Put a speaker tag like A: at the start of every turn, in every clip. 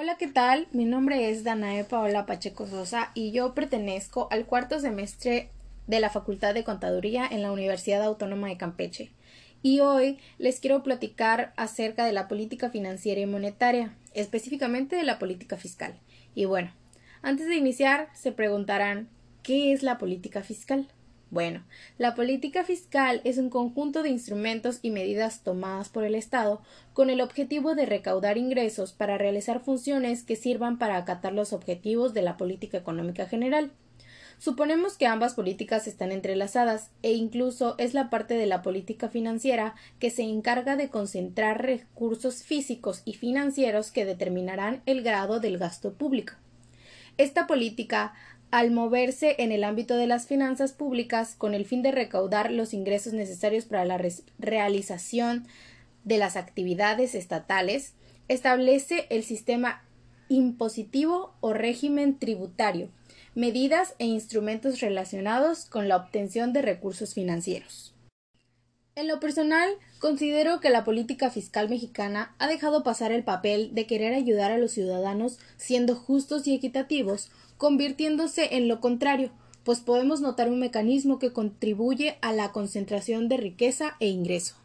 A: Hola, ¿qué tal? Mi nombre es Danae Paola Pacheco Sosa y yo pertenezco al cuarto semestre de la Facultad de Contaduría en la Universidad Autónoma de Campeche. Y hoy les quiero platicar acerca de la política financiera y monetaria, específicamente de la política fiscal. Y bueno, antes de iniciar, se preguntarán, ¿qué es la política fiscal? Bueno, la política fiscal es un conjunto de instrumentos y medidas tomadas por el Estado con el objetivo de recaudar ingresos para realizar funciones que sirvan para acatar los objetivos de la política económica general. Suponemos que ambas políticas están entrelazadas e incluso es la parte de la política financiera que se encarga de concentrar recursos físicos y financieros que determinarán el grado del gasto público. Esta política al moverse en el ámbito de las finanzas públicas con el fin de recaudar los ingresos necesarios para la realización de las actividades estatales, establece el sistema impositivo o régimen tributario, medidas e instrumentos relacionados con la obtención de recursos financieros. En lo personal, considero que la política fiscal mexicana ha dejado pasar el papel de querer ayudar a los ciudadanos siendo justos y equitativos, convirtiéndose en lo contrario, pues podemos notar un mecanismo que contribuye a la concentración de riqueza e ingreso.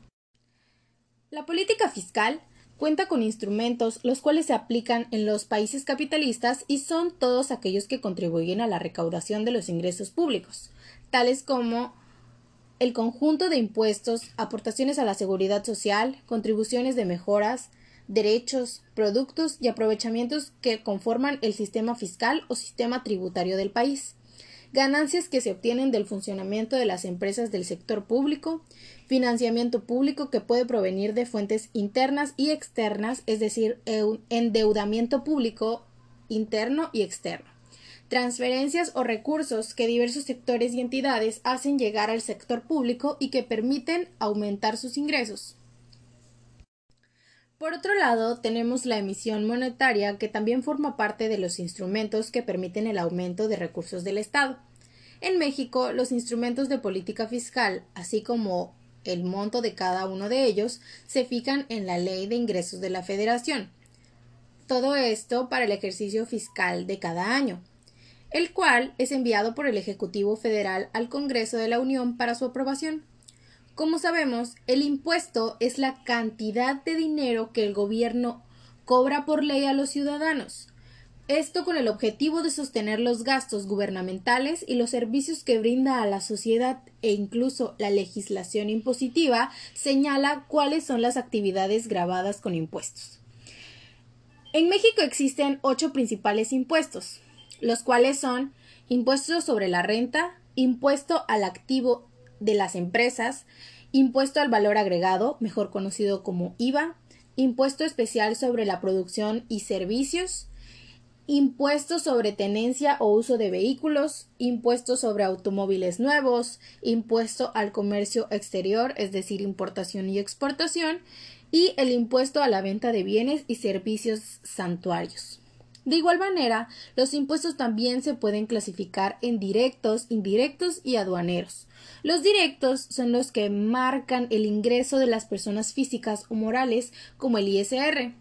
A: La política fiscal cuenta con instrumentos los cuales se aplican en los países capitalistas y son todos aquellos que contribuyen a la recaudación de los ingresos públicos, tales como el conjunto de impuestos, aportaciones a la seguridad social, contribuciones de mejoras, derechos, productos y aprovechamientos que conforman el sistema fiscal o sistema tributario del país, ganancias que se obtienen del funcionamiento de las empresas del sector público, financiamiento público que puede provenir de fuentes internas y externas, es decir, endeudamiento público interno y externo transferencias o recursos que diversos sectores y entidades hacen llegar al sector público y que permiten aumentar sus ingresos. Por otro lado, tenemos la emisión monetaria, que también forma parte de los instrumentos que permiten el aumento de recursos del Estado. En México, los instrumentos de política fiscal, así como el monto de cada uno de ellos, se fijan en la Ley de Ingresos de la Federación. Todo esto para el ejercicio fiscal de cada año el cual es enviado por el Ejecutivo Federal al Congreso de la Unión para su aprobación. Como sabemos, el impuesto es la cantidad de dinero que el gobierno cobra por ley a los ciudadanos. Esto con el objetivo de sostener los gastos gubernamentales y los servicios que brinda a la sociedad e incluso la legislación impositiva señala cuáles son las actividades grabadas con impuestos. En México existen ocho principales impuestos, los cuales son impuestos sobre la renta, impuesto al activo de las empresas, impuesto al valor agregado, mejor conocido como IVA, impuesto especial sobre la producción y servicios, impuesto sobre tenencia o uso de vehículos, impuesto sobre automóviles nuevos, impuesto al comercio exterior, es decir, importación y exportación, y el impuesto a la venta de bienes y servicios santuarios. De igual manera, los impuestos también se pueden clasificar en directos, indirectos y aduaneros. Los directos son los que marcan el ingreso de las personas físicas o morales, como el ISR.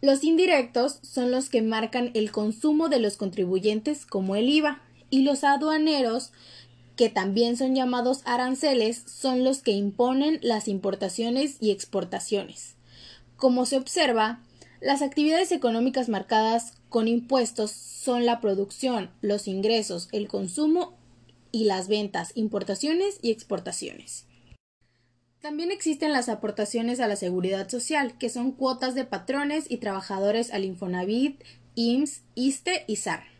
A: Los indirectos son los que marcan el consumo de los contribuyentes, como el IVA. Y los aduaneros, que también son llamados aranceles, son los que imponen las importaciones y exportaciones. Como se observa, las actividades económicas marcadas con impuestos son la producción, los ingresos, el consumo y las ventas, importaciones y exportaciones. También existen las aportaciones a la seguridad social, que son cuotas de patrones y trabajadores al Infonavit, IMSS, ISTE y SAR.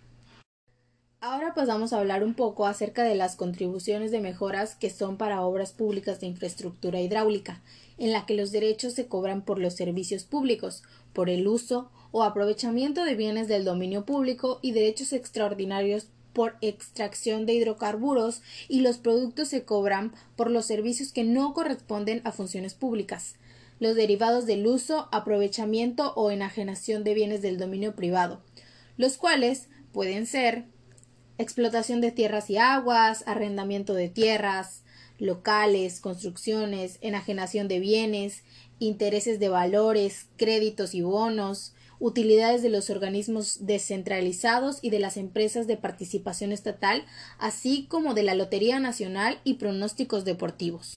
A: Ahora pasamos a hablar un poco acerca de las contribuciones de mejoras que son para obras públicas de infraestructura hidráulica, en la que los derechos se cobran por los servicios públicos, por el uso o aprovechamiento de bienes del dominio público y derechos extraordinarios por extracción de hidrocarburos y los productos se cobran por los servicios que no corresponden a funciones públicas, los derivados del uso, aprovechamiento o enajenación de bienes del dominio privado, los cuales pueden ser explotación de tierras y aguas, arrendamiento de tierras, locales, construcciones, enajenación de bienes, intereses de valores, créditos y bonos, utilidades de los organismos descentralizados y de las empresas de participación estatal, así como de la Lotería Nacional y pronósticos deportivos.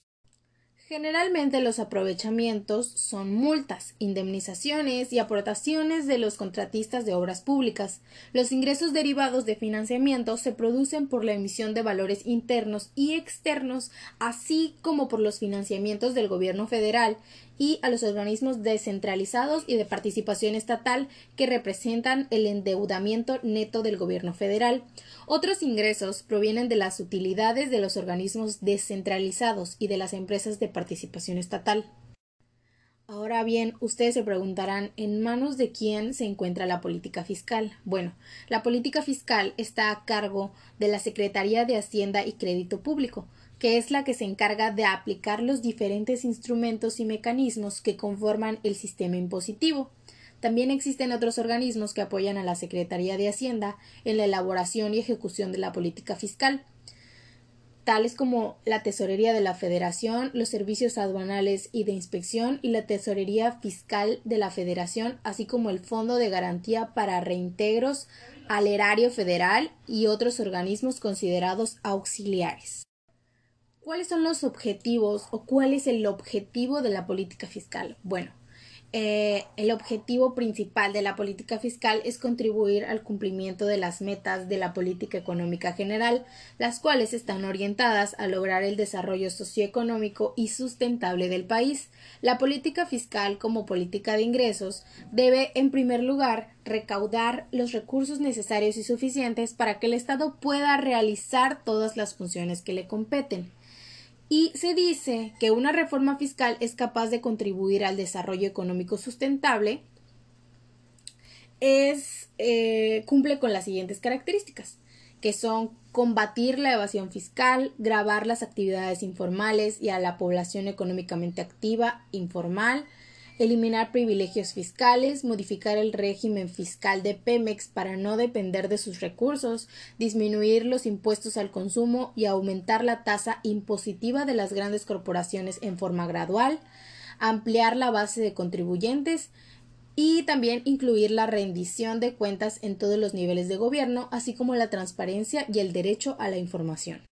A: Generalmente los aprovechamientos son multas, indemnizaciones y aportaciones de los contratistas de obras públicas. Los ingresos derivados de financiamiento se producen por la emisión de valores internos y externos, así como por los financiamientos del gobierno federal y a los organismos descentralizados y de participación estatal que representan el endeudamiento neto del gobierno federal. Otros ingresos provienen de las utilidades de los organismos descentralizados y de las empresas de participación estatal. Ahora bien, ustedes se preguntarán ¿en manos de quién se encuentra la política fiscal? Bueno, la política fiscal está a cargo de la Secretaría de Hacienda y Crédito Público, que es la que se encarga de aplicar los diferentes instrumentos y mecanismos que conforman el sistema impositivo. También existen otros organismos que apoyan a la Secretaría de Hacienda en la elaboración y ejecución de la política fiscal, tales como la Tesorería de la Federación, los servicios aduanales y de inspección y la Tesorería Fiscal de la Federación, así como el Fondo de Garantía para Reintegros al Erario Federal y otros organismos considerados auxiliares. ¿Cuáles son los objetivos o cuál es el objetivo de la política fiscal? Bueno, eh, el objetivo principal de la política fiscal es contribuir al cumplimiento de las metas de la política económica general, las cuales están orientadas a lograr el desarrollo socioeconómico y sustentable del país. La política fiscal como política de ingresos debe, en primer lugar, recaudar los recursos necesarios y suficientes para que el Estado pueda realizar todas las funciones que le competen y se dice que una reforma fiscal es capaz de contribuir al desarrollo económico sustentable es eh, cumple con las siguientes características que son combatir la evasión fiscal, grabar las actividades informales y a la población económicamente activa informal, eliminar privilegios fiscales, modificar el régimen fiscal de Pemex para no depender de sus recursos, disminuir los impuestos al consumo y aumentar la tasa impositiva de las grandes corporaciones en forma gradual, ampliar la base de contribuyentes, y también incluir la rendición de cuentas en todos los niveles de gobierno, así como la transparencia y el derecho a la información.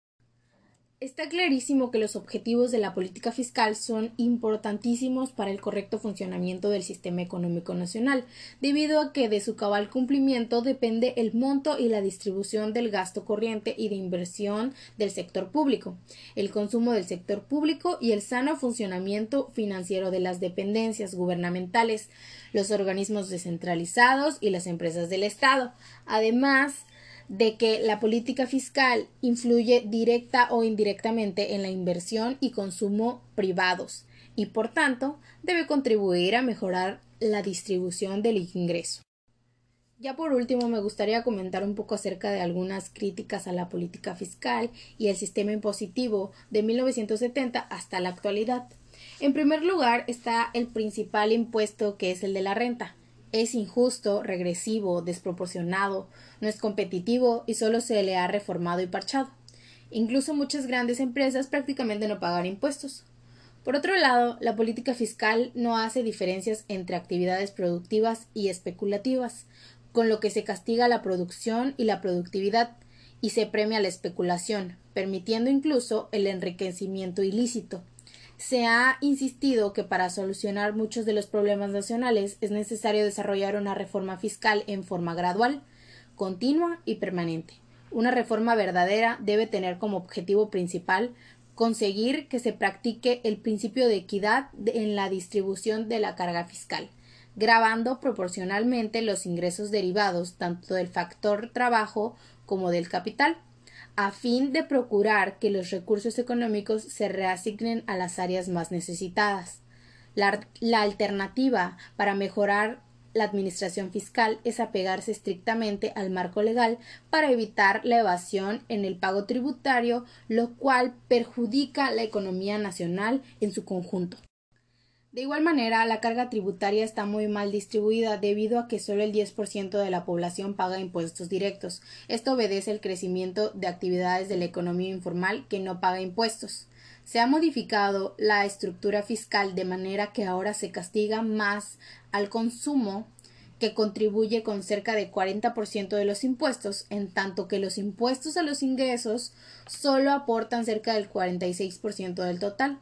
A: Está clarísimo que los objetivos de la política fiscal son importantísimos para el correcto funcionamiento del sistema económico nacional, debido a que de su cabal cumplimiento depende el monto y la distribución del gasto corriente y de inversión del sector público, el consumo del sector público y el sano funcionamiento financiero de las dependencias gubernamentales, los organismos descentralizados y las empresas del Estado. Además, de que la política fiscal influye directa o indirectamente en la inversión y consumo privados y por tanto debe contribuir a mejorar la distribución del ingreso. Ya por último, me gustaría comentar un poco acerca de algunas críticas a la política fiscal y el sistema impositivo de 1970 hasta la actualidad. En primer lugar está el principal impuesto que es el de la renta, es injusto, regresivo, desproporcionado, no es competitivo y solo se le ha reformado y parchado. Incluso muchas grandes empresas prácticamente no pagan impuestos. Por otro lado, la política fiscal no hace diferencias entre actividades productivas y especulativas, con lo que se castiga la producción y la productividad y se premia la especulación, permitiendo incluso el enriquecimiento ilícito. Se ha insistido que para solucionar muchos de los problemas nacionales es necesario desarrollar una reforma fiscal en forma gradual, continua y permanente. Una reforma verdadera debe tener como objetivo principal conseguir que se practique el principio de equidad en la distribución de la carga fiscal, grabando proporcionalmente los ingresos derivados tanto del factor trabajo como del capital a fin de procurar que los recursos económicos se reasignen a las áreas más necesitadas. La, alternativa para mejorar la administración fiscal es apegarse estrictamente al marco legal para evitar la evasión en el pago tributario, lo cual perjudica la economía nacional en su conjunto. De igual manera, la carga tributaria está muy mal distribuida debido a que solo el 10% de la población paga impuestos directos. Esto obedece al crecimiento de actividades de la economía informal que no paga impuestos. Se ha modificado la estructura fiscal de manera que ahora se castiga más al consumo que contribuye con cerca de 40% de los impuestos, en tanto que los impuestos a los ingresos solo aportan cerca del 46% del total.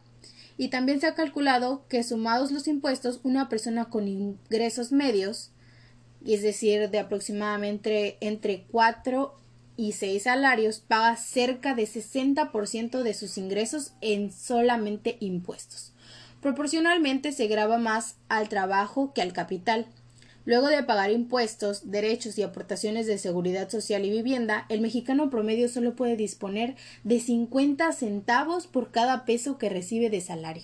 A: Y también se ha calculado que sumados los impuestos, una persona con ingresos medios, es decir, de aproximadamente entre 4 y 6 salarios, paga cerca de 60% de sus ingresos en solamente impuestos. Proporcionalmente se graba más al trabajo que al capital. Luego de pagar impuestos, derechos y aportaciones de seguridad social y vivienda, el mexicano promedio solo puede disponer de 50 centavos por cada peso que recibe de salario.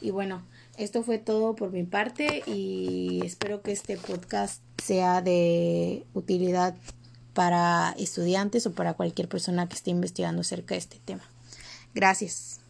A: Y bueno, esto fue todo por mi parte y espero que este podcast sea de utilidad para estudiantes o para cualquier persona que esté investigando acerca de este tema. Gracias.